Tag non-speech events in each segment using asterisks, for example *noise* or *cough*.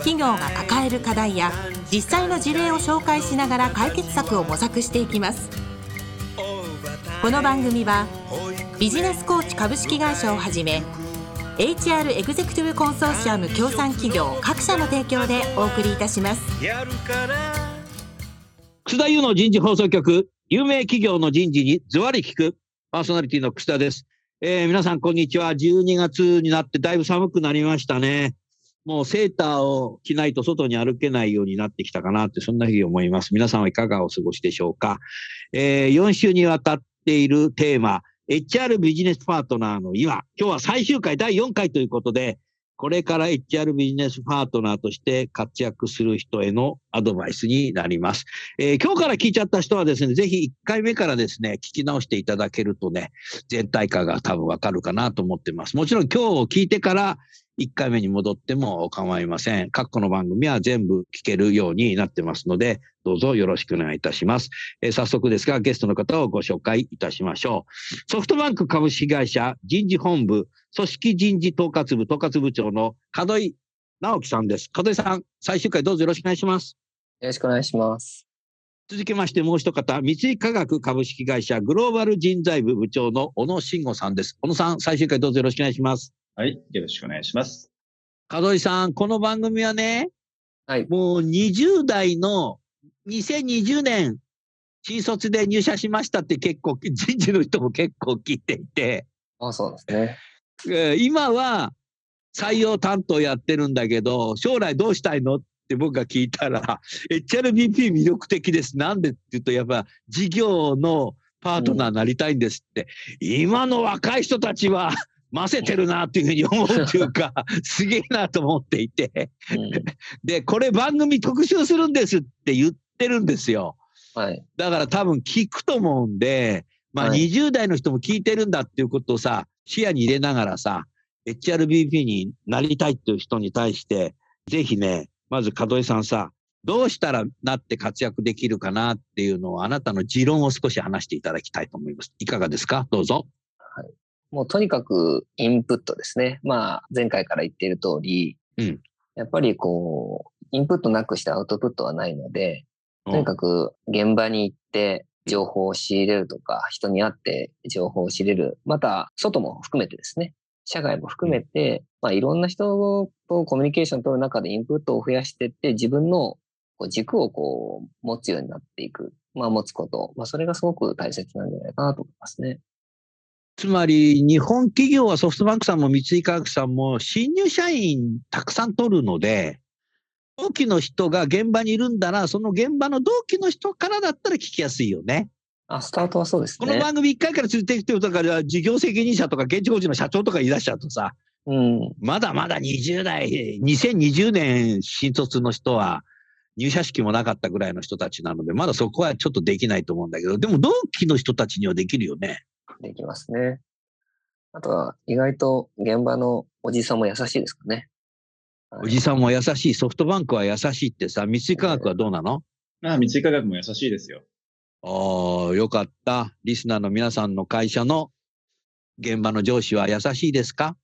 企業が抱える課題や実際の事例を紹介しながら解決策を模索していきますこの番組はビジネスコーチ株式会社をはじめ HR エグゼクティブコンソーシアム協賛企業各社の提供でお送りいたします楠田優の人事放送局有名企業の人事にズワリ聞くパーソナリティの楠田ですえー、皆さん、こんにちは。12月になってだいぶ寒くなりましたね。もうセーターを着ないと外に歩けないようになってきたかなって、そんなふうに思います。皆さんはいかがお過ごしでしょうか？えー、4週にわたっているテーマ、HR ビジネスパートナーの今、今日は最終回第4回ということで、これから HR ビジネスパートナーとして活躍する人へのアドバイスになります。えー、今日から聞いちゃった人はですね、ぜひ1回目からですね、聞き直していただけるとね、全体化が多分わかるかなと思ってます。もちろん今日を聞いてから1回目に戻っても構いません。各個の番組は全部聞けるようになってますので、どうぞよろしくお願いいたします。えー、早速ですが、ゲストの方をご紹介いたしましょう。ソフトバンク株式会社人事本部組織人事統括部統括部長の門井直樹さんです。門井さん、最終回どうぞよろしくお願いします。よろしくお願いします。続きましてもう一方、三井化学株式会社グローバル人材部部長の小野慎吾さんです。小野さん、最終回どうぞよろしくお願いします。はい、よろしくお願いします。門井さん、この番組はね、はい、もう20代の2020年、新卒で入社しましたって結構、人事の人も結構聞いていて。あそうですね。今は採用担当やってるんだけど、将来どうしたいの？って僕が聞いたら、*laughs* HRBP 魅力的です。なんでって言うと、やっぱ事業のパートナーになりたいんですって。うん、今の若い人たちは、ませてるなっていうふうに思うっていうか、*laughs* すげえなと思っていて、うん、で、これ番組特集するんですって言ってるんですよ。はい。だから多分聞くと思うんで、まあ20代の人も聞いてるんだっていうことをさ、視野に入れながらさ、HRBP になりたいっていう人に対して、ぜひね、まず門井さんさ、どうしたらなって活躍できるかなっていうのを、あなたの持論を少し話していただきたいと思います。いかがですか？どうぞ。はい。もうとにかくインプットですね。まあ、前回から言っている通り、うん、やっぱりこう、インプットなくしてアウトプットはないので、とにかく現場に行って、情報を仕入れるとか、人に会って情報を仕入れる。また、外も含めてですね。社外も含めて、まあ、いろんな人とコミュニケーションを取る中でインプットを増やしていって、自分の軸をこう、持つようになっていく。まあ、持つこと。まあ、それがすごく大切なんじゃないかなと思いますね。つまり、日本企業はソフトバンクさんも三井化学さんも新入社員たくさん取るので、同期の人が現場にいるんだら、その現場の同期の人からだったら聞きやすいよね。あ、スタートはそうですね。この番組1回から続いてきてるとか、事業責任者とか現地工事の社長とかいらっしゃるとさ、うん、まだまだ20代、2020年新卒の人は、入社式もなかったぐらいの人たちなので、まだそこはちょっとできないと思うんだけど、でも同期の人たちにはできるよね。できますね。あとは、意外と現場のおじさんも優しいですかね。おじさんも優しい。ソフトバンクは優しいってさ、三井化学はどうなの、ああ、三井化学も優しいですよ。ああ、よかった。リスナーの皆さんの会社の現場の上司は優しいですか？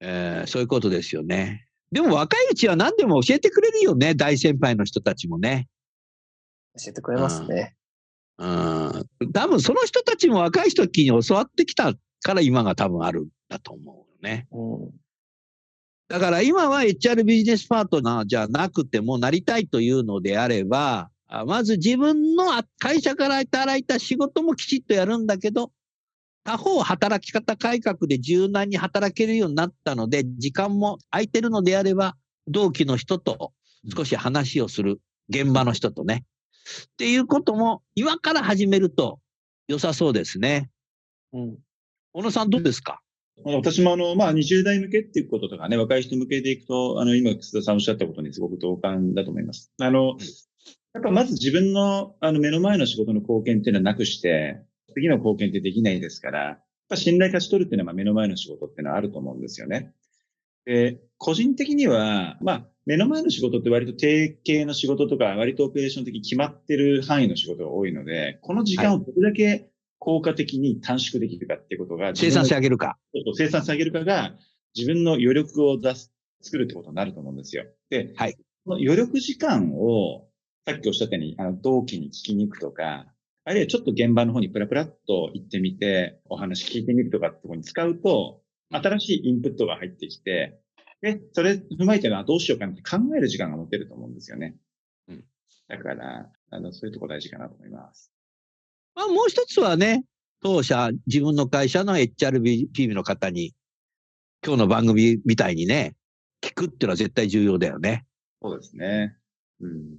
えー、そういうことですよね。でも若いうちは何でも教えてくれるよね。大先輩の人たちもね。教えてくれますね。うん。多分その人たちも若い時に教わってきたから今が多分あるんだと思うよね。うんだから今は HR ビジネスパートナーじゃなくてもなりたいというのであれば、まず自分の会社からいただいた仕事もきちっとやるんだけど、他方働き方改革で柔軟に働けるようになったので、時間も空いてるのであれば、同期の人と少し話をする。現場の人とね。っていうことも今から始めると良さそうですね。うん。小野さんどうですか？私もあの、まあ、20代向けっていうこととかね、若い人向けでいくと、あの、今、楠田さんおっしゃったことにすごく同感だと思います。あの、やっぱまず自分の、あの、目の前の仕事の貢献っていうのはなくして、次の貢献ってできないですから、やっぱ信頼勝ち取るっていうのは目の前の仕事っていうのはあると思うんですよね。で、個人的には、まあ、目の前の仕事って割と定型の仕事とか、割とオペレーション的に決まってる範囲の仕事が多いので、この時間をどれだけ効果的に短縮できるかってことが、生産性上げるか。生産性上げるかが、自分の余力を出す、作るってことになると思うんですよ。で、はい。この余力時間を、さっきおっしゃったように、あの、同期に聞きに行くとか、あるいはちょっと現場の方にプラプラっと行ってみて、お話聞いてみるとかってところに使うと、新しいインプットが入ってきて、で、それ踏まえてはどうしようかなって考える時間が持てると思うんですよね。うん。だから、あの、そういうとこ大事かなと思います。まあ、もう一つはね、当社、自分の会社の HRBP の方に、今日の番組みたいにね、聞くっていうのは絶対重要だよね。そうですね。うん。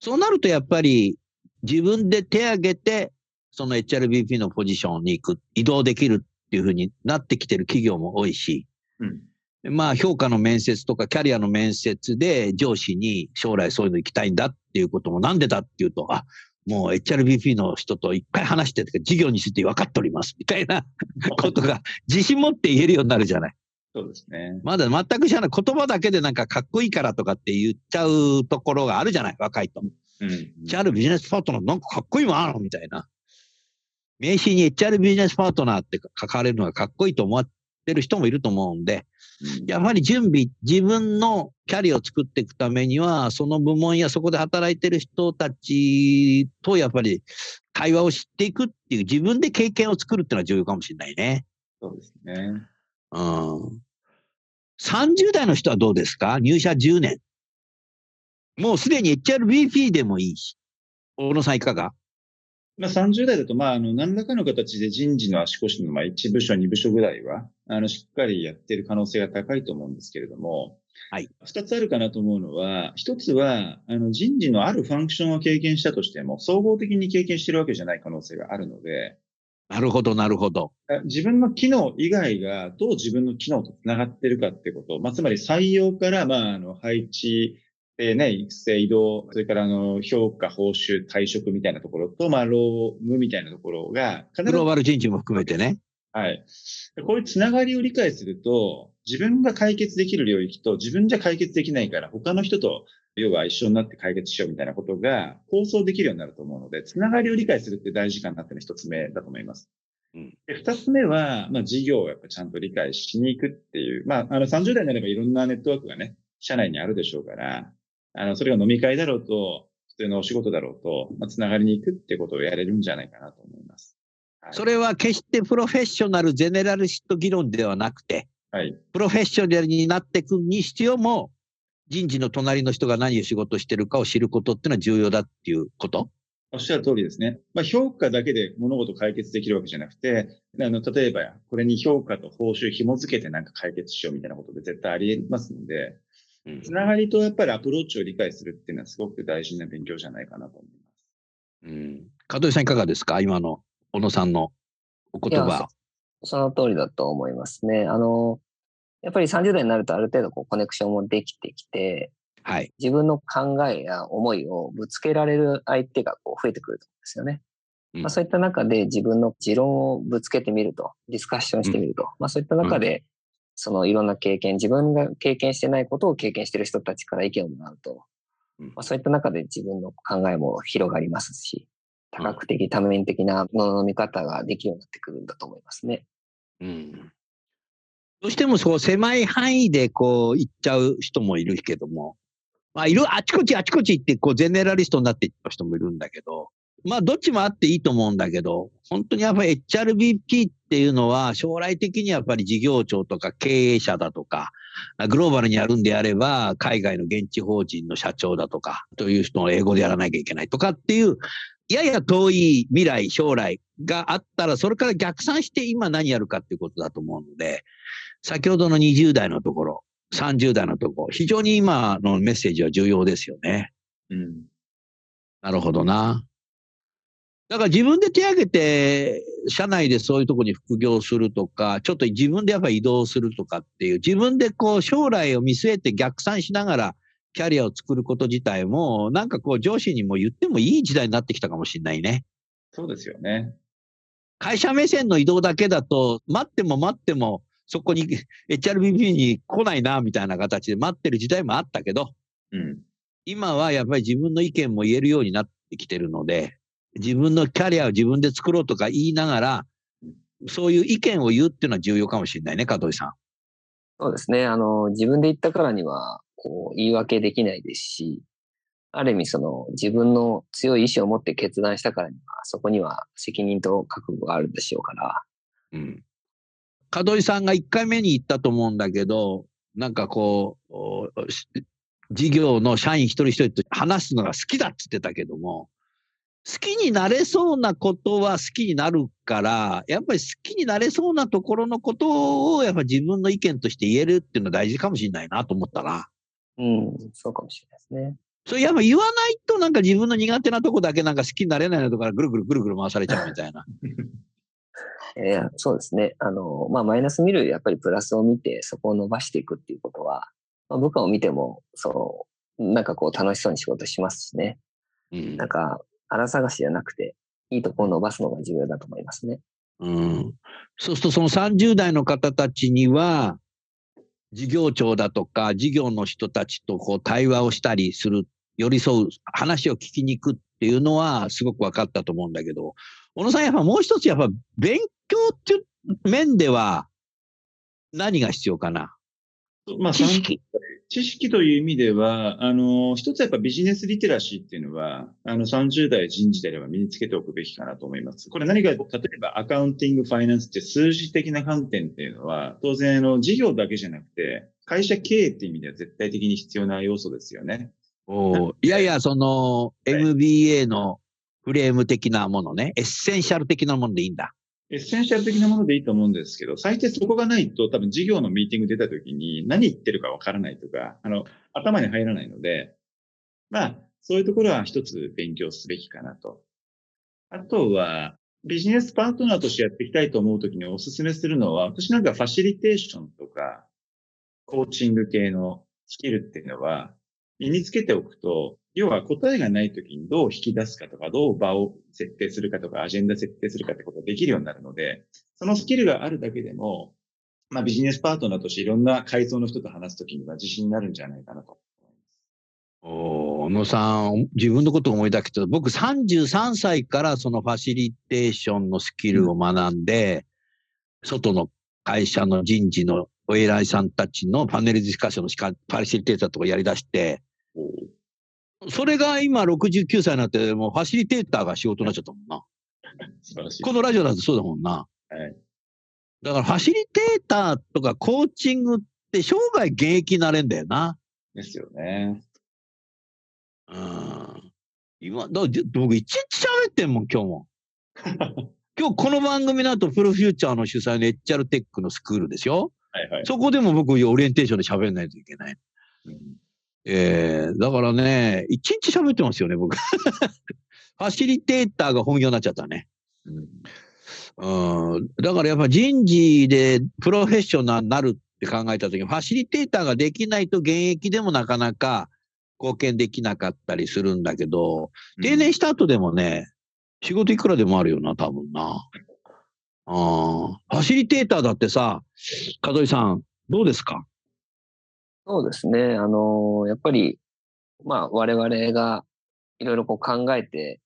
そうなるとやっぱり、自分で手挙げて、その HRBP のポジションに行く、移動できるっていうふうになってきてる企業も多いし、うん、まあ評価の面接とかキャリアの面接で上司に将来そういうの行きたいんだっていうこともなんでだっていうと、あ、もう HRBP の人といっぱい話してて、事業について分かっておりますみたいな *laughs* ことが自信持って言えるようになるじゃない。そうですね。まだ全く知らない。言葉だけでなんかかっこいいからとかって言っちゃうところがあるじゃない、若いと。うん。HR ビジネスパートナーなんかかっこいいもんあるのみたいな。名刺に HR ビジネスパートナーって書かれるのがかっこいいと思ってる人もいると思うんで、やはり準備、自分のキャリアを作っていくためには、その部門やそこで働いてる人たちとやっぱり会話を知っていくっていう、自分で経験を作るっていうのは重要かもしれないね。そうですね。うん。30代の人はどうですか？入社10年。もうすでに HRBP でもいいし。大野さんいかが？まあ、30代だと、まあ、あの、何らかの形で人事の足腰の、まあ、1部署、2部署ぐらいは、あの、しっかりやってる可能性が高いと思うんですけれども、はい。二つあるかなと思うのは、一つは、あの、人事のあるファンクションを経験したとしても、総合的に経験してるわけじゃない可能性があるので、なるほど、なるほど。自分の機能以外がどう自分の機能と繋がってるかってこと、まあ、つまり採用から、まあ、あの、配置、えー、ね、育成、移動、それからあの、評価、報酬、退職みたいなところと、まあ、労務みたいなところが、グローバル人事も含めてね。はい。こういうつながりを理解すると、自分が解決できる領域と自分じゃ解決できないから、他の人と、要は一緒になって解決しようみたいなことが構想できるようになると思うので、つながりを理解するって大事かなっていうのが一つ目だと思います。うん、で二つ目は、まあ、事業をやっぱちゃんと理解しに行くっていう、まあ、あの、30代になればいろんなネットワークがね、社内にあるでしょうから、あの、それが飲み会だろうと、普通のお仕事だろうと、まあ、つながりに行くってことをやれるんじゃないかなと思います。はい、それは決してプロフェッショナル、ゼネラルシット議論ではなくて、はい。プロフェッショナルになっていくに必要も、人事の隣の人が何を仕事してるかを知ることっていうのは重要だっていうこと？おっしゃる通りですね。まあ、評価だけで物事を解決できるわけじゃなくて、あの、例えば、これに評価と報酬紐付けてなんか解決しようみたいなことで絶対あり得ますので、つながりとやっぱりアプローチを理解するっていうのはすごく大事な勉強じゃないかなと思います。うん。加藤さんいかがですか今の小野さんのお言葉。その通りだと思いますね。あの、やっぱり30代になるとある程度こうコネクションもできてきて、はい。自分の考えや思いをぶつけられる相手がこう増えてくると思うんですよね。うん、まあ、そういった中で自分の持論をぶつけてみると、ディスカッションしてみると、うん、まあそういった中で、そのいろんな経験、自分が経験してないことを経験してる人たちから意見をもらうと、まあ、そういった中で自分の考えも広がりますし、多角的、多面的なものの見方ができるようになってくるんだと思いますね。うん。どうしてもそう狭い範囲でこう行っちゃう人もいるけども、まあいる、あちこちあちこち行ってこうゼネラリストになっていった人もいるんだけど、まあどっちもあっていいと思うんだけど、本当にやっぱり HRBP っっていうのは将来的にやっぱり事業長とか経営者だとか、グローバルにやるんであれば、海外の現地法人の社長だとか、という人の英語でやらなきゃいけないとかっていう、やや遠い未来、将来があったら、それから逆算して今何やるかっていうことだと思うので、先ほどの20代のところ、30代のところ、非常に今のメッセージは重要ですよね。うん。なるほどな。だから自分で手挙げて、社内でそういうとこに副業するとか、ちょっと自分でやっぱ移動するとかっていう、自分でこう将来を見据えて逆算しながらキャリアを作ること自体も、なんかこう上司にも言ってもいい時代になってきたかもしれないね。そうですよね。会社目線の移動だけだと、待っても待っても、そこに HRBP に来ないな、みたいな形で待ってる時代もあったけど、うん。今はやっぱり自分の意見も言えるようになってきてるので、自分のキャリアを自分で作ろうとか言いながら、そういう意見を言うっていうのは重要かもしれないね、加藤さん。そうですね。あの、自分で言ったからには、こう、言い訳できないですし、ある意味その自分の強い意志を持って決断したからには、そこには責任と覚悟があるでしょうから。うん。門井さんが1回目に言ったと思うんだけど、なんかこう、事業の社員一人一人と話すのが好きだって言ってたけども、好きになれそうなことは好きになるから、やっぱり好きになれそうなところのことを、やっぱ自分の意見として言えるっていうのは大事かもしれないなと思ったな。うん、そうかもしれないですね。それやっぱ言わないとなんか自分の苦手なとこだけなんか好きになれないのとかぐるぐるぐるぐる回されちゃうみたいな。*laughs* えー、そうですね。あの、まあ、マイナス見るやっぱりプラスを見てそこを伸ばしていくっていうことは、まあ、部下を見ても、そう、なんかこう楽しそうに仕事しますしね。うん、なんか、荒探しじゃなくて、いいところを伸ばすのが重要だと思いますね。うん。そうするとその30代の方たちには、事業長だとか、事業の人たちとこう対話をしたりする、寄り添う、話を聞きに行くっていうのはすごく分かったと思うんだけど、小野さんやっぱもう一つやっぱ勉強っていう面では何が必要かな？まあ、知識。知識という意味では、あの、一つやっぱビジネスリテラシーっていうのは、あの、30代人事であれば身につけておくべきかなと思います。これ何か、例えばアカウンティング、ファイナンスって数字的な観点っていうのは、当然、あの、事業だけじゃなくて、会社経営っていう意味では絶対的に必要な要素ですよね。おいやいや、その、MBA のフレーム的なものね、エッセンシャル的なものでいいんだ。エッセンシャル的なものでいいと思うんですけど、最低そこがないと多分事業のミーティング出た時に何言ってるかわからないとか、あの、頭に入らないので、まあ、そういうところは一つ勉強すべきかなと。あとは、ビジネスパートナーとしてやっていきたいと思うときにお勧めするのは、私なんかファシリテーションとか、コーチング系のスキルっていうのは、身につけておくと、要は答えがないときにどう引き出すかとか、どう場を設定するかとか、アジェンダ設定するかってことができるようになるので、そのスキルがあるだけでも、まあビジネスパートナーとしていろんな階層の人と話すときには自信になるんじゃないかなと思います。お小野さん、自分のことを思い出すけど、僕33歳からそのファシリテーションのスキルを学んで、うん、外の会社の人事のお偉いさんたちのパネルディスカッションのファシリテーターとかやり出して、それが今69歳になって、もうファシリテーターが仕事になっちゃったもんな。素晴らしい。このラジオだとそうだもんな。はい。だからファシリテーターとかコーチングって生涯現役になれんだよな。ですよね。うん。今、だ僕一日喋ってんもん、今日も。*laughs* 今日この番組の後、プロフューチャーの主催の HR テックのスクールですよ。はいはい。そこでも僕、オリエンテーションで喋んないといけない。うんええー、だからね、一日喋ってますよね、僕。*laughs* ファシリテーターが本業になっちゃったね。うん、だからやっぱ人事でプロフェッショナルになるって考えたときに、ファシリテーターができないと現役でもなかなか貢献できなかったりするんだけど、定年した後でもね、仕事いくらでもあるよな、多分な。あファシリテーターだってさ、門井さん、どうですか？そうですね。あの、やっぱり、まあ、我々がいろいろこう考えて、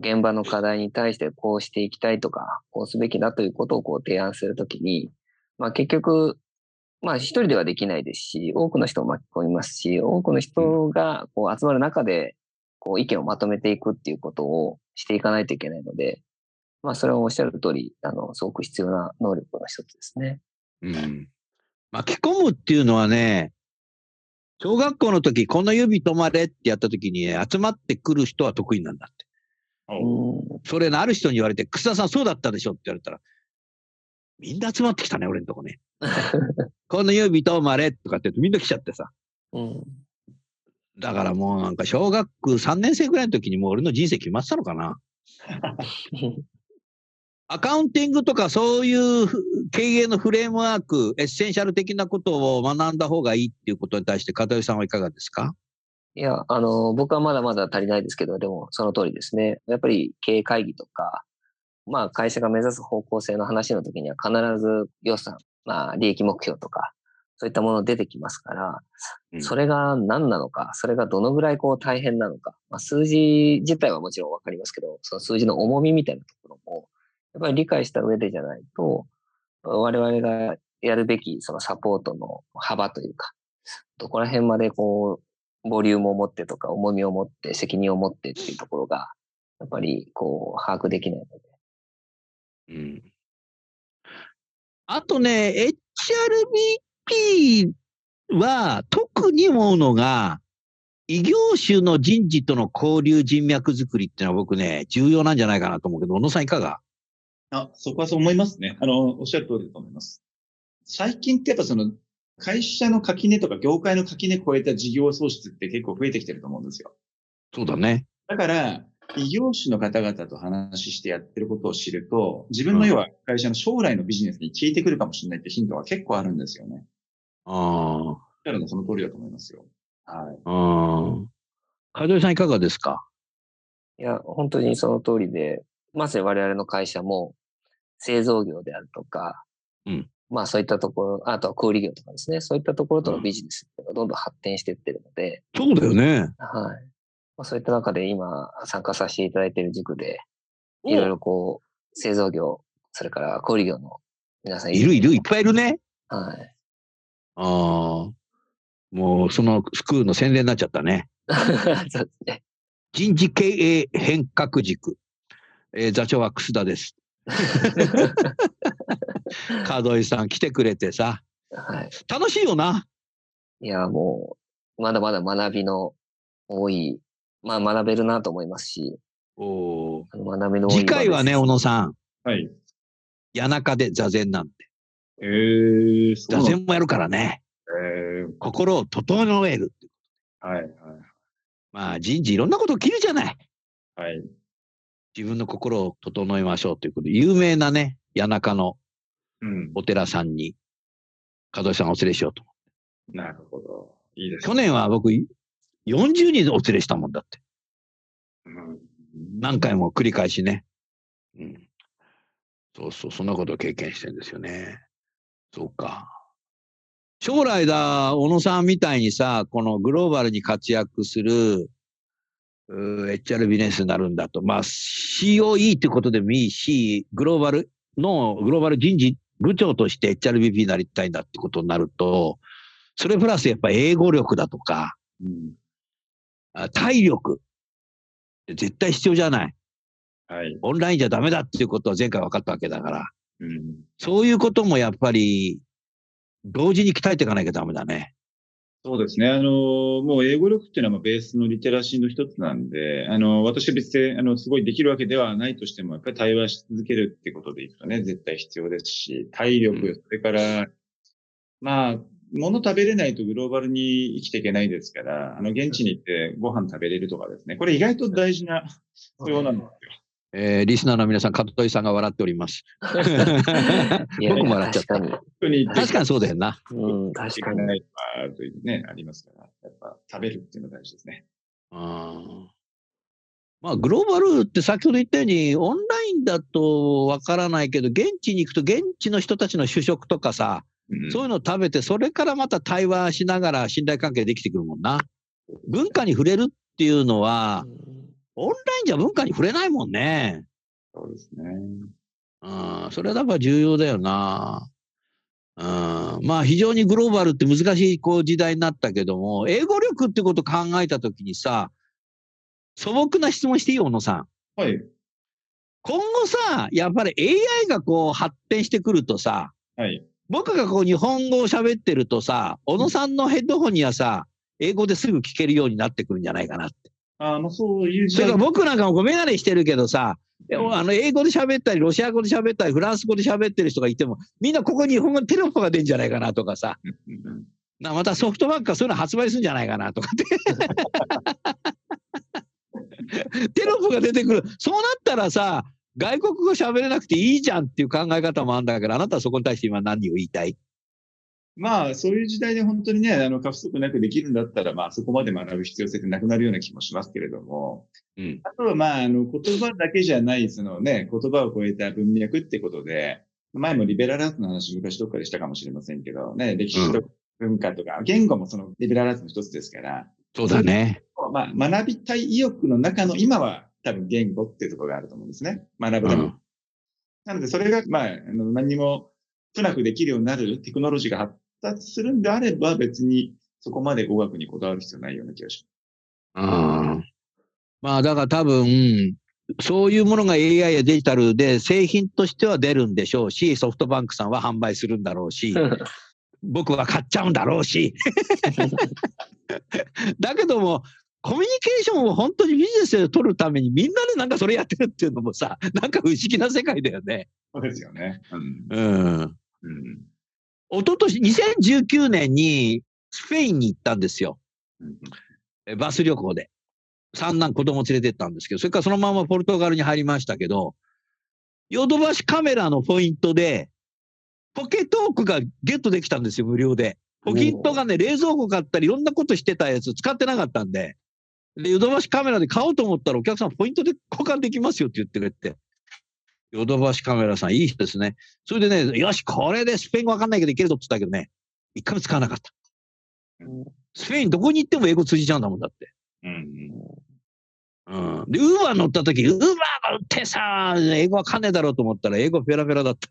現場の課題に対してこうしていきたいとか、こうすべきだということをこう提案するときに、まあ結局、まあ一人ではできないですし、多くの人を巻き込みますし、多くの人がこう集まる中で、こう意見をまとめていくっていうことをしていかないといけないので、まあそれはおっしゃる通り、あの、すごく必要な能力の一つですね。うん。巻き込むっていうのはね、小学校の時、この指止まれってやった時に、集まってくる人は得意なんだって。それのある人に言われて、草田さんそうだったでしょって言われたら、みんな集まってきたね、俺のとこね。*laughs* この指止まれとかって言うとみんな来ちゃってさ。うん、だからもうなんか小学3年生ぐらいの時にもう俺の人生決まってたのかな。*laughs* アカウンティングとかそういう経営のフレームワーク、エッセンシャル的なことを学んだ方がいいっていうことに対して、片寄さんはいかがですか？いや、あの、僕はまだまだ足りないですけど、でもその通りですね。やっぱり経営会議とか、まあ会社が目指す方向性の話の時には必ず予算、まあ利益目標とか、そういったもの出てきますから、うん、それが何なのか、それがどのぐらいこう大変なのか、まあ、数字自体はもちろんわかりますけど、その数字の重みみたいなところも、やっぱり理解した上でじゃないと、我々がやるべきそのサポートの幅というか、どこら辺までこう、ボリュームを持ってとか、重みを持って、責任を持ってっていうところが、やっぱりこう、把握できないので。うん。あとね、HRBP は特に思うのが、異業種の人事との交流人脈づくりっていうのは僕ね、重要なんじゃないかなと思うけど、小野さんいかが？あ、そこはそう思いますね。あの、おっしゃる通りだと思います。最近ってやっぱその、会社の垣根とか業界の垣根超えた事業創出って結構増えてきてると思うんですよ。そうだね。だから、異業種の方々と話してやってることを知ると、自分の要は会社の将来のビジネスに効いてくるかもしれないってヒントは結構あるんですよね。ああ。だからその通りだと思いますよ。はい。ああ。海鳥さんいかがですか？いや、本当にその通りで、まさに我々の会社も製造業であるとか、うん、まあそういったところ、あとは小売業とかですね、そういったところとのビジネスがどんどん発展していってるので、そうだよね。はい。まあ、そういった中で今参加させていただいている塾で、いろいろこう、製造業、それから小売業の皆さんいるいる、いっぱいいるね。はい。ああ、もうそのスクールの宣伝になっちゃったね。*laughs* そうですね。人事経営変革塾。えー、座長は楠田です。*laughs* 門井さん来てくれてさ。はい。楽しいよな。いや、もう、まだまだ学びの多い、まあ学べるなと思いますし。お学びの多い。次回はね、小野さん。はい。谷中で座禅なんて。えー、座禅もやるからね。えー、心を整えるはい、はい。まあ人事いろんなこと起きるじゃない。はい。自分の心を整えましょうということで、有名なね、谷中のお寺さんに、門井さんお連れしようと。なるほど。いいです、ね、去年は僕、40人お連れしたもんだって。うん、何回も繰り返しね。うん。そうそう、そんなことを経験してるんですよね。そうか。将来だ、小野さんみたいにさ、このグローバルに活躍する HR ビジネスになるんだと。まあ、COE ってことでもいいし、グローバルの、グローバル人事部長として HRBP になりたいんだってことになると、それプラスやっぱ英語力だとか、うん、体力、絶対必要じゃない。はい。オンラインじゃダメだっていうことは前回分かったわけだから、うん、そういうこともやっぱり、同時に鍛えていかなきゃダメだね。そうですね。あの、もう英語力っていうのはベースのリテラシーの一つなんで、あの、私は別で、あの、すごいできるわけではないとしても、やっぱり対話し続けるってことでいくとね、絶対必要ですし、体力、それから、まあ、物食べれないとグローバルに生きていけないですから、あの、現地に行ってご飯食べれるとかですね。これ意外と大事な必要なんですよ。えー、リスナーの皆さん、門井さんが笑っております。僕も笑っちゃった。確かに確かにそうだよな。うん、確かに。というね、ありますから、やっぱ食べるっていうのが大事ですね。あまあ、グローバルって先ほど言ったように、オンラインだとわからないけど、現地に行くと現地の人たちの主食とかさ、うん、そういうのを食べて、それからまた対話しながら信頼関係できてくるもんな。文化に触れるっていうのは、うんオンラインじゃ文化に触れないもんね。そうですね。うん、それはだから重要だよな。うん、まあ非常にグローバルって難しいこう時代になったけども、英語力ってことを考えたときにさ、素朴な質問していい？小野さん。はい。今後さ、やっぱり AI がこう発展してくるとさ、はい。僕がこう日本語を喋ってるとさ、小野さんのヘッドホンにはさ、英語ですぐ聞けるようになってくるんじゃないかなって。あもうそういう時代。それから僕なんかもこうメガネしてるけどさ、あの英語で喋ったり、ロシア語で喋ったり、フランス語で喋ってる人がいても、みんなここに日本語のテロップが出るんじゃないかなとかさ、なまたソフトバンクがそういうの発売するんじゃないかなとかって *laughs* テロップが出てくる。そうなったらさ、外国語喋れなくていいじゃんっていう考え方もあるんだから、あなたはそこに対して今何を言いたい？まあ、そういう時代で本当にね、あの、過不足なくできるんだったら、まあ、そこまで学ぶ必要性ってなくなるような気もしますけれども、うん。あとは、まあ、あの、言葉だけじゃない、そのね、言葉を超えた文脈ってことで、前もリベラルアーツの話昔どっかでしたかもしれませんけど、ね、歴史と文化とか、うん、言語もそのリベラルアーツの一つですから、そうだね。まあ、学びたい意欲の中の今は多分言語っていうところがあると思うんですね。学ぶために。うん、なので、それが、まあ、あの何にも不なくできるようになるテクノロジーが発達するんであれば、別にそこまで語学にこだわる必要ないような気がします。あまあ、だから多分、そういうものが AI やデジタルで製品としては出るんでしょうし、ソフトバンクさんは販売するんだろうし、*laughs* 僕は買っちゃうんだろうし。*laughs* だけども、コミュニケーションを本当にビジネスで取るためにみんなでなんかそれやってるっていうのもさ、なんか不思議な世界だよね。そうですよね。うん。うん。うん一昨年、2019年にスペインに行ったんですよ。うん、バス旅行で。三男子供連れてったんですけど、それからそのままポルトガルに入りましたけど、ヨドバシカメラのポイントで、ポケトークがゲットできたんですよ、無料で。ポケットがね、冷蔵庫買ったりいろんなことしてたやつ使ってなかったんで、で、ヨドバシカメラで買おうと思ったらお客さんポイントで交換できますよって言ってくれて。ヨドバシカメラさんいい人ですね。それでね、よし、これでスペイン語わかんないけどいけるぞって言ったけどね、一回も使わなかった。スペインどこに行っても英語通じちゃうんだもんだって。うん。うん。で、ウーバー乗った時、ウーバーが売ってさ、英語わかんねえだろうと思ったら、英語ペラペラだった。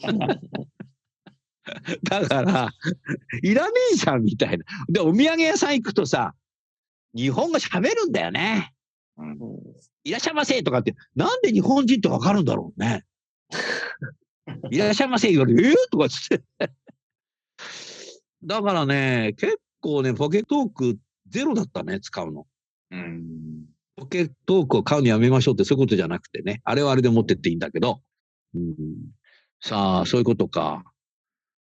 *laughs* だから、いらねえじゃんみたいな。で、お土産屋さん行くとさ、日本語喋るんだよね。うん、いらっしゃいませとかって、なんで日本人ってわかるんだろうね。*laughs* いらっしゃいませ言われて、えー、とかつって。*laughs* だからね、結構ね、ポケトークゼロだったね、使うの。うん。ポケトークを買うのやめましょうってそういうことじゃなくてね、あれはあれで持ってっていいんだけど。うん、さあ、そういうことか。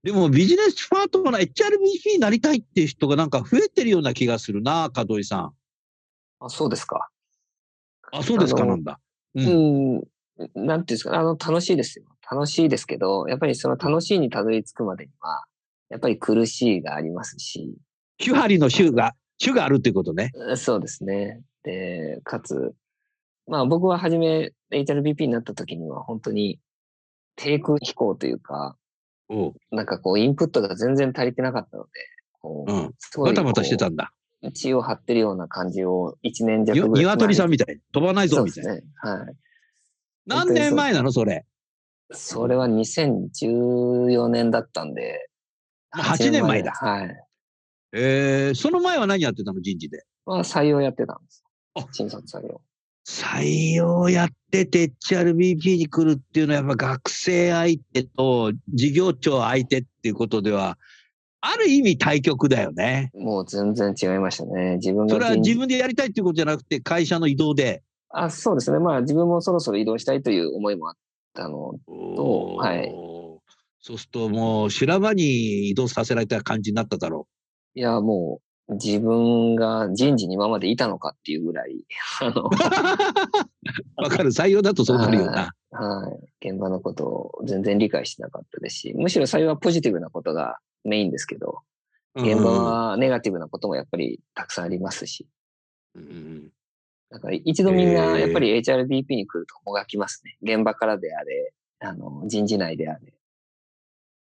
でもビジネスパートナー HRBP になりたいっていう人がなんか増えてるような気がするな、門井さん。あ、そうですか。あ、そうですかなんだ。うん、ん、なんていうんですか、あの、楽しいですよ。楽しいですけど、やっぱりその楽しいにたどり着くまでには、やっぱり苦しいがありますし。手張りの種が、種があるっていうことね。そうですね。で、かつ、まあ僕は初め HRBP になった時には本当に低空飛行というか、なんかこう、インプットが全然足りてなかったので、こう、うん、バタバタしてたんだ。血を張ってるような感じを一年弱ぐらい。鶏さんみたい。飛ばないぞみたいな。そうですね。はい。何年前なのそれ？それは2014年だったんで。8年前だ。はい。えー、その前は何やってたの人事で？まあ、採用やってたんです。あ新卒採用。採用やってて HRBP に来るっていうのはやっぱ学生相手と事業長相手っていうことでは、ある意味対局だよね。もう全然違いましたね。自分が。それは自分でやりたいっていうことじゃなくて会社の移動で。あ、そうですね。まあ自分もそろそろ移動したいという思いもあったのと、はい。そうするともう修羅場に移動させられた感じになっただろう。いや、もう自分が人事に今までいたのかっていうぐらい。*laughs* わかる。採用だとそうなるよな。はい。現場のことを全然理解してなかったですし、むしろ採用はポジティブなことがメインですけど、現場はネガティブなこともやっぱりたくさんありますし。うん、だから一度みんなやっぱり HRBP に来るともがきますね。現場からであれ、あの、人事内であれ。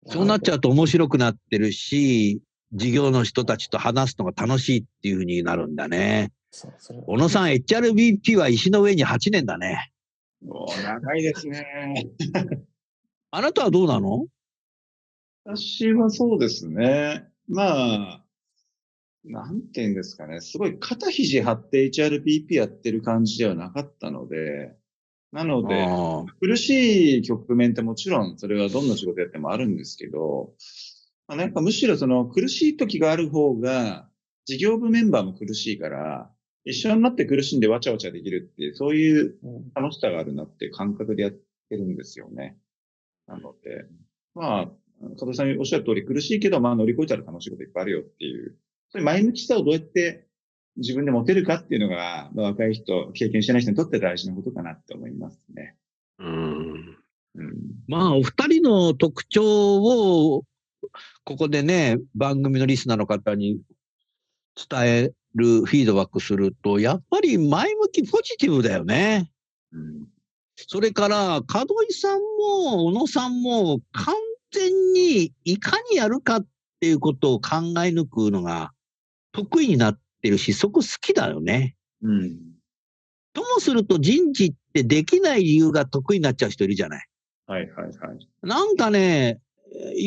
そうなっちゃうと面白くなってるし、事業の人たちと話すのが楽しいっていうふうになるんだね。小野さん、HRBP は石の上に8年だね。お長いですね。*laughs* あなたはどうなの？私はそうですね。まあ、なんて言うんですかね。すごい肩肘張って HRPP やってる感じではなかったので、なので、苦しい局面ってもちろんそれはどんな仕事やってもあるんですけど、まあ、なんかむしろその苦しい時がある方が、事業部メンバーも苦しいから、一緒になって苦しんでわちゃわちゃできるっていう、そういう楽しさがあるなって感覚でやってるんですよね。なので、まあ、加藤さんおっしゃる通り苦しいけど、まあ乗り越えたら楽しいこといっぱいあるよっていう、そういう前向きさをどうやって自分で持てるかっていうのが、まあ、若い人、経験してない人にとって大事なことかなって思いますね。うん。うん。まあ、お二人の特徴を、ここでね、番組のリスナーの方に伝える、フィードバックすると、やっぱり前向き、ポジティブだよね。うん。それから、門井さんも、小野さんも、完全にいかにやるかっていうことを考え抜くのが得意になってるし、そこ好きだよね。うん。ともすると人事ってできない理由が得意になっちゃう人いるじゃない。はいはいはい。なんかね、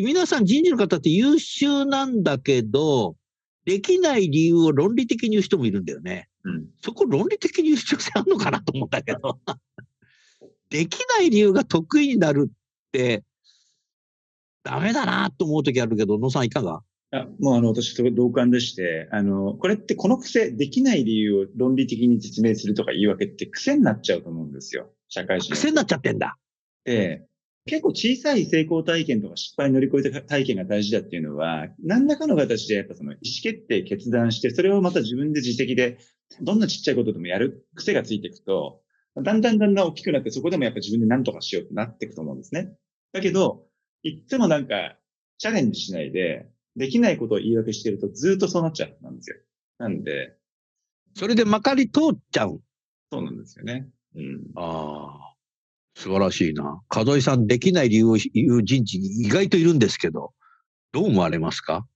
皆さん人事の方って優秀なんだけど、できない理由を論理的に言う人もいるんだよね。うん。そこ論理的に言う必要性あるのかなと思ったけど。*laughs* できない理由が得意になるって、ダメだなと思うときあるけど、野さんいかが？あもうあの、私、同感でして、あの、これってこの癖、できない理由を論理的に説明するとか言い訳って癖になっちゃうと思うんですよ。社会人。癖になっちゃってんだ。で、結構小さい成功体験とか失敗乗り越えた体験が大事だっていうのは、何らかの形でやっぱその意思決定決断して、それをまた自分で自責で、どんなちっちゃいことでもやる癖がついていくと、だんだんだんだん大きくなって、そこでもやっぱ自分で何とかしようってなっていくと思うんですね。だけど、いっつもなんか、チャレンジしないで、できないことを言い訳してるとずっとそうなっちゃうなんですよ。なんで、それでまかり通っちゃう。そうなんですよね。うん。ああ、素晴らしいな。門井さん、できない理由を言う人事に意外といるんですけど、どう思われますか？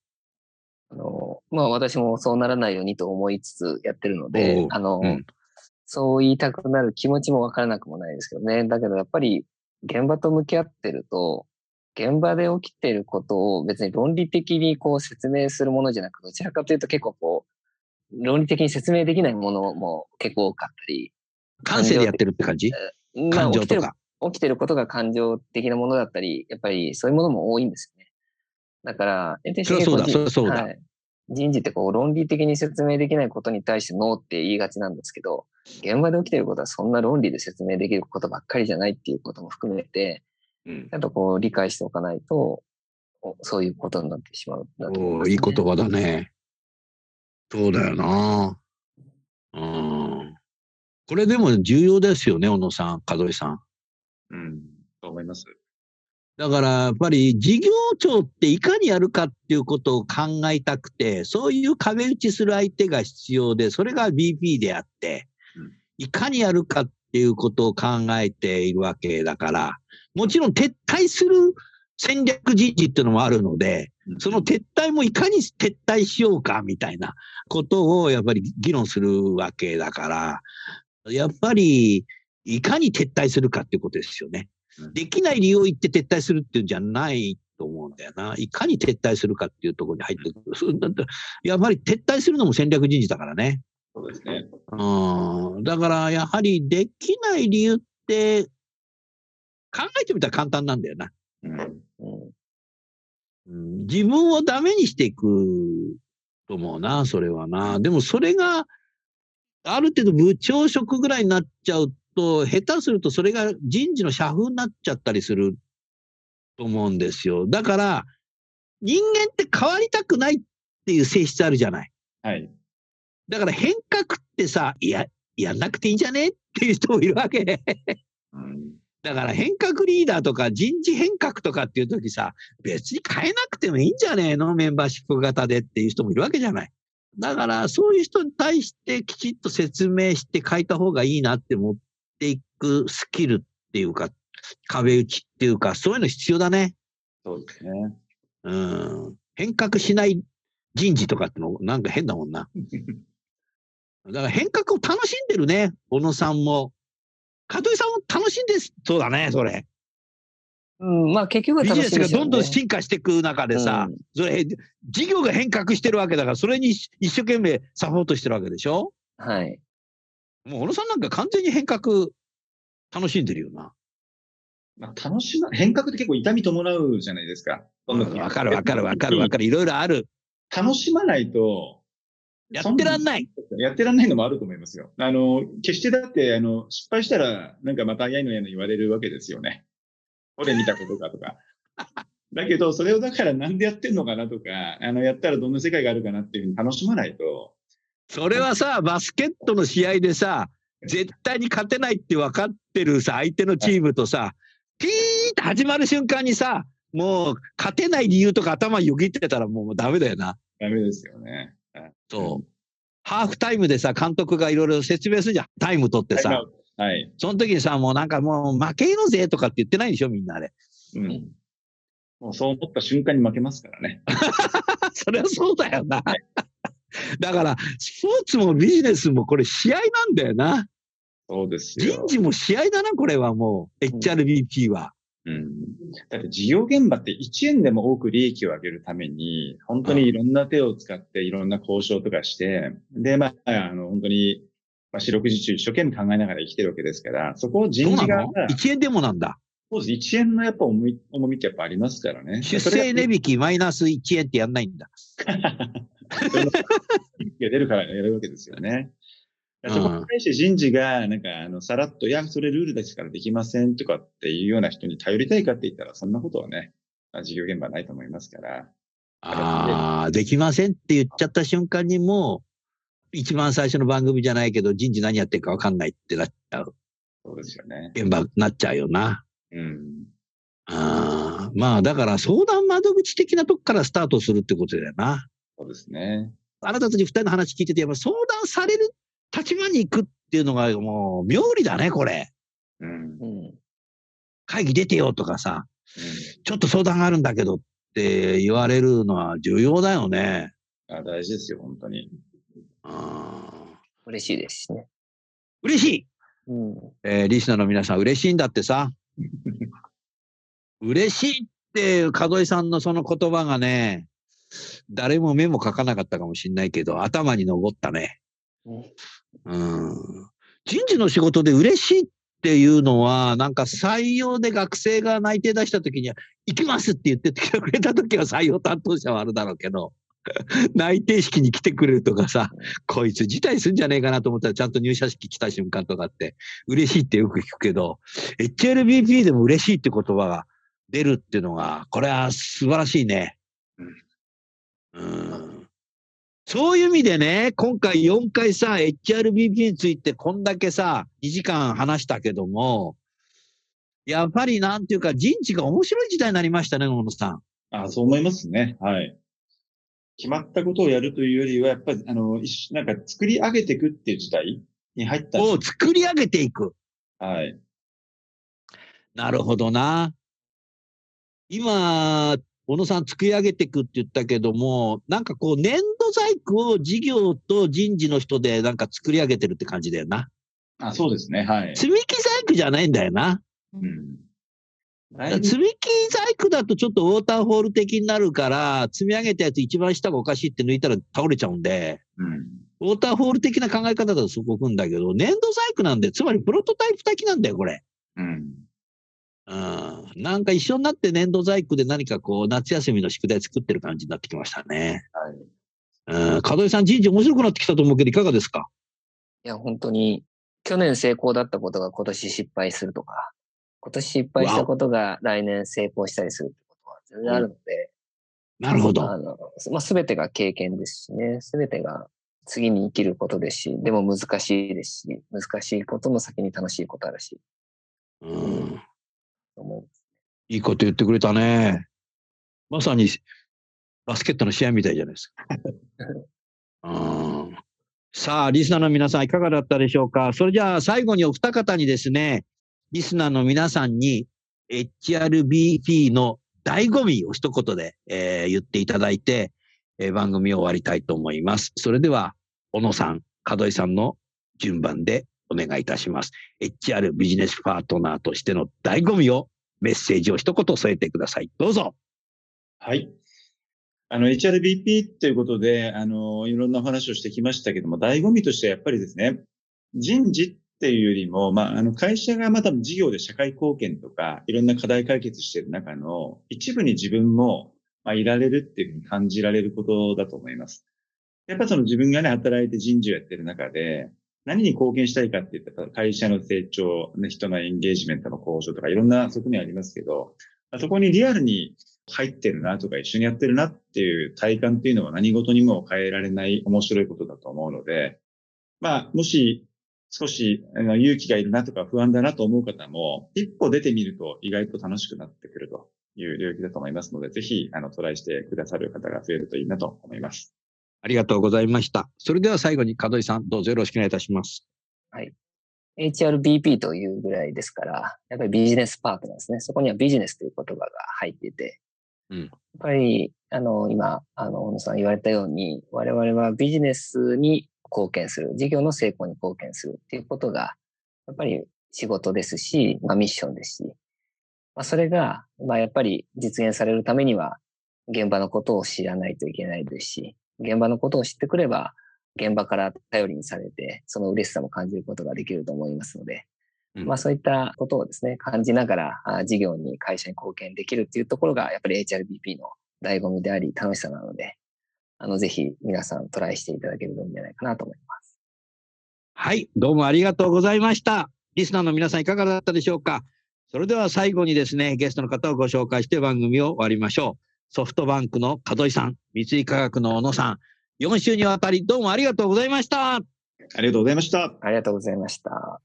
あの、まあ私もそうならないようにと思いつつやってるのであの、うんそう言いたくなる気持ちもわからなくもないですけどね。だけどやっぱり現場と向き合ってると、現場で起きていることを別に論理的にこう説明するものじゃなく、どちらかというと結構こう、論理的に説明できないものも結構多かったり、感性でやってるって感じ？まあ感情起きてるとか。起きてることが感情的なものだったり、やっぱりそういうものも多いんですよね。だから、得てそそうだそりゃそうだはい人事ってこう論理的に説明できないことに対してノーって言いがちなんですけど、現場で起きてることはそんな論理で説明できることばっかりじゃないっていうことも含めて、うんちゃんとこう理解しておかないと、おそういうことになってしまうんだと思いまいい言葉だね。そうだよな。うん。これでも重要ですよね、小野さん、門井さん。うん。と思います。だから、やっぱり事業長っていかにやるかっていうことを考えたくて、そういう壁打ちする相手が必要で、それが BP であってうん、いかにやるかっていうことを考えているわけだから、もちろん撤退する戦略人事っていうのもあるので、その撤退もいかに撤退しようかみたいなことをやっぱり議論するわけだから、やっぱりいかに撤退するかっていうことですよねうん。できない理由を言って撤退するっていうんじゃないと思うんだよな。いかに撤退するかっていうところに入ってくる。やっぱり撤退するのも戦略人事だからね。そうですね。うん。だからやはりできない理由って考えてみたら簡単なんだよな。うん。うんうん自分をダメにしていくと思うな、それはな。でもそれが、ある程度部長職ぐらいになっちゃうと、下手するとそれが人事の社風になっちゃったりすると思うんですよ。だから、人間って変わりたくないっていう性質あるじゃない。はい。だから変革ってさ、いや、やんなくていいんじゃねっていう人もいるわけ。うん。だから変革リーダーとか人事変革とかっていう時さ、別に変えなくてもいいんじゃねえの？メンバーシップ型でっていう人もいるわけじゃない。だからそういう人に対してきちっと説明して変えた方がいいなって持っていくスキルっていうか、壁打ちっていうか、そういうの必要だね。そうですね。うん。変革しない人事とかってのなんか変だもんな。*laughs* だから変革を楽しんでるね、小野さんも。門井さんも楽しんでそうだね、それ。うん、まあ結局はビジ楽しいですよね。ネスがどんどん進化していく中でさ、うんそれ、事業が変革してるわけだから、それに一生懸命サポートしてるわけでしょ？はい。もう小野さんなんか完全に変革楽しんでるよな。まあ、楽しま、変革って結構痛み伴うじゃないですか。うんわかるわかるわかるわかる。いろいろある。楽しまないと、やってらんない。やってらんないのもあると思いますよ。あの、決してだって、あの、失敗したら、なんかまたやいのやの言われるわけですよね。俺見たことかとか。*laughs* だけど、それをだからなんでやってんのかなとか、あの、やったらどんな世界があるかなっていうふうに楽しまないと、それはさ、バスケットの試合でさ、絶対に勝てないって分かってるさ、相手のチームとさ、ピーって始まる瞬間にさ、もう勝てない理由とか頭よぎってたらもうダメだよな。ダメですよね。そう。ハーフタイムでさ、監督がいろいろ説明するじゃん。タイム取ってさ。はい。その時にさ、もうなんかもう負けるぜとかって言ってないでしょ、みんなあれ。うん。もうそう思った瞬間に負けますからね。*laughs* そりゃそうだよな。だから、スポーツもビジネスもこれ試合なんだよな。そうですよ。人事も試合だな、これはもう。HRBP は。うん。だって事業現場って1円でも多く利益を上げるために、本当にいろんな手を使っていろんな交渉とかして、で、まあ、あの、本当に、まあ、四六時中一生懸命考えながら生きてるわけですから、そこを人事が、?1 円でもなんだ。そうです。1円のやっぱ重み、重みってやっぱありますからね。出生値引きマイナス1円ってやんないんだ。*laughs* が出るからやるわけですよね。うんそこに対して人事が、なんか、あの、さらっと、いや、それルールですからできませんとかっていうような人に頼りたいかって言ったら、そんなことはね、まあ事業現場はないと思いますから。ああ、できませんって言っちゃった瞬間にもう、一番最初の番組じゃないけど、人事何やってるかわかんないってなっちゃう。そうですよね。現場になっちゃうよな。うん。あーまあ、だから相談窓口的なとこからスタートするってことだよな。そうですね。あなたたち二人の話聞いてて、やっぱ相談される立場に行くっていうのがもう、妙理だね、これ。うん。うんうん。会議出てよとかさ、ちょっと相談があるんだけどって言われるのは重要だよね。あ大事ですよ、本当に。あー嬉しいですしね。嬉しいうん。えーリスナーの皆さん嬉しいんだってさ。*laughs* 嬉しいって、門井さんのその言葉がね、誰も目も書かなかったかもしれないけど、頭に残ったね。うんうん。人事の仕事で嬉しいっていうのは、なんか採用で学生が内定出した時には、行きますって言ってきてくれた時は採用担当者はあるだろうけど、*laughs* 内定式に来てくれるとかさ、こいつ辞退するんじゃねえかなと思ったらちゃんと入社式来た瞬間とかって、嬉しいってよく聞くけど、HLBP でも嬉しいって言葉が出るっていうのが、これは素晴らしいね。うん。そういう意味でね、今回4回さ、HRBP についてこんだけさ、2時間話したけども、やっぱりなんていうか人事が面白い時代になりましたね、野野さん。あそう思いますね。はい。決まったことをやるというよりは、やっぱり、あの、なんか作り上げていくっていう時代に入った。を作り上げていく。はい。なるほどな。今、小野さん作り上げていくって言ったけども、なんかこう年度細工を事業と人事の人でなんか作り上げてるって感じだよな。あ、そうですね。はい。積み木細工じゃないんだよな。うん。積み木細工だとちょっとウォーターフォール的になるから、積み上げたやつ一番下がおかしいって抜いたら倒れちゃうんで、うん。ウォーターフォール的な考え方だとそこ置くんだけど、年度細工なんで、つまりプロトタイプ的なんだよ、これ。うん。うん。なんか一緒になって年度細工で何かこう、夏休みの宿題作ってる感じになってきましたね。はい。うん。門井さん人事面白くなってきたと思うけど、いかがですか？いや、本当に、去年成功だったことが今年失敗するとか、今年失敗したことが来年成功したりするってことは全然あるので、なるほど。あの、まあ、すべてが経験ですしね、すべてが次に生きることですし、でも難しいですし、難しいことの先に楽しいことあるし、うん。と思う。いいこと言ってくれたね。まさに、バスケットの試合みたいじゃないですか。*laughs* うん。さあ、リスナーの皆さんいかがだったでしょうか？それじゃあ最後にお二方にですね、リスナーの皆さんに HRBP の醍醐味を一言で、えー言っていただいて、えー番組を終わりたいと思います。それでは、小野さん、門井さんの順番でお願いいたします。HR ビジネスパートナーとしての醍醐味をメッセージを一言添えてください。どうぞ。はい。あの、HRBP ということで、あの、いろんなお話をしてきましたけども、醍醐味としてはやっぱりですね、人事っていうよりも、まあ、あの、会社がまた事業で社会貢献とか、いろんな課題解決している中の一部に自分も、まあ、いられるっていうふうに感じられることだと思います。やっぱその自分がね、働いて人事をやってる中で、何に貢献したいかって言ったら、会社の成長、ね、人のエンゲージメントの向上とか、いろんな側面ありますけど、そこにリアルに入ってるなとか一緒にやってるなっていう体感っていうのは何事にも変えられない面白いことだと思うので、まあ、もし少し勇気がいるなとか不安だなと思う方も、一歩出てみると意外と楽しくなってくるという領域だと思いますので、ぜひ、あの、トライしてくださる方が増えるといいなと思います。ありがとうございました。それでは最後に門井さん、どうぞよろしくお願いいたします。はい。HRBP というぐらいですから、やっぱりビジネスパートナーですね。そこにはビジネスという言葉が入っていて、うん、やっぱり、あの、今、あの、小野さん言われたように、我々はビジネスに貢献する、事業の成功に貢献するっていうことが、やっぱり仕事ですし、まあミッションですし、まあそれが、まあやっぱり実現されるためには、現場のことを知らないといけないですし、現場のことを知ってくれば、現場から頼りにされて、その嬉しさも感じることができると思いますので、うん、まあそういったことをですね、感じながら、事業に、会社に貢献できるっていうところが、やっぱり HRBP の醍醐味であり、楽しさなので、あの、ぜひ皆さんトライしていただけるといいんじゃないかなと思います。はい、どうもありがとうございました。リスナーの皆さんいかがだったでしょうかそれでは最後にですね、ゲストの方をご紹介して番組を終わりましょう。ソフトバンクの門井さん、三井化学の小野さん、4週にわたりどうもありがとうございました。ありがとうございました。ありがとうございました。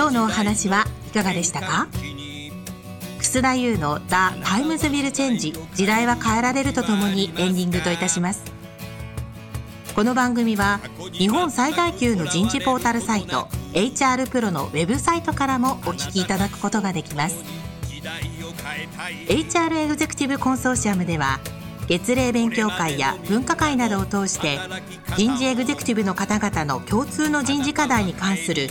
今日のお話はいかがでしたか？楠田優の「The Times Will Change 時代は変えられる」とともにエンディングといたします。この番組は日本最大級の人事ポータルサイト HR プロのウェブサイトからもお聞きいただくことができます。HR エグゼクティブコンソーシアムでは月例勉強会や分科会などを通して人事エグゼクティブの方々の共通の人事課題に関する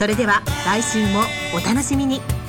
それでは来週もお楽しみに。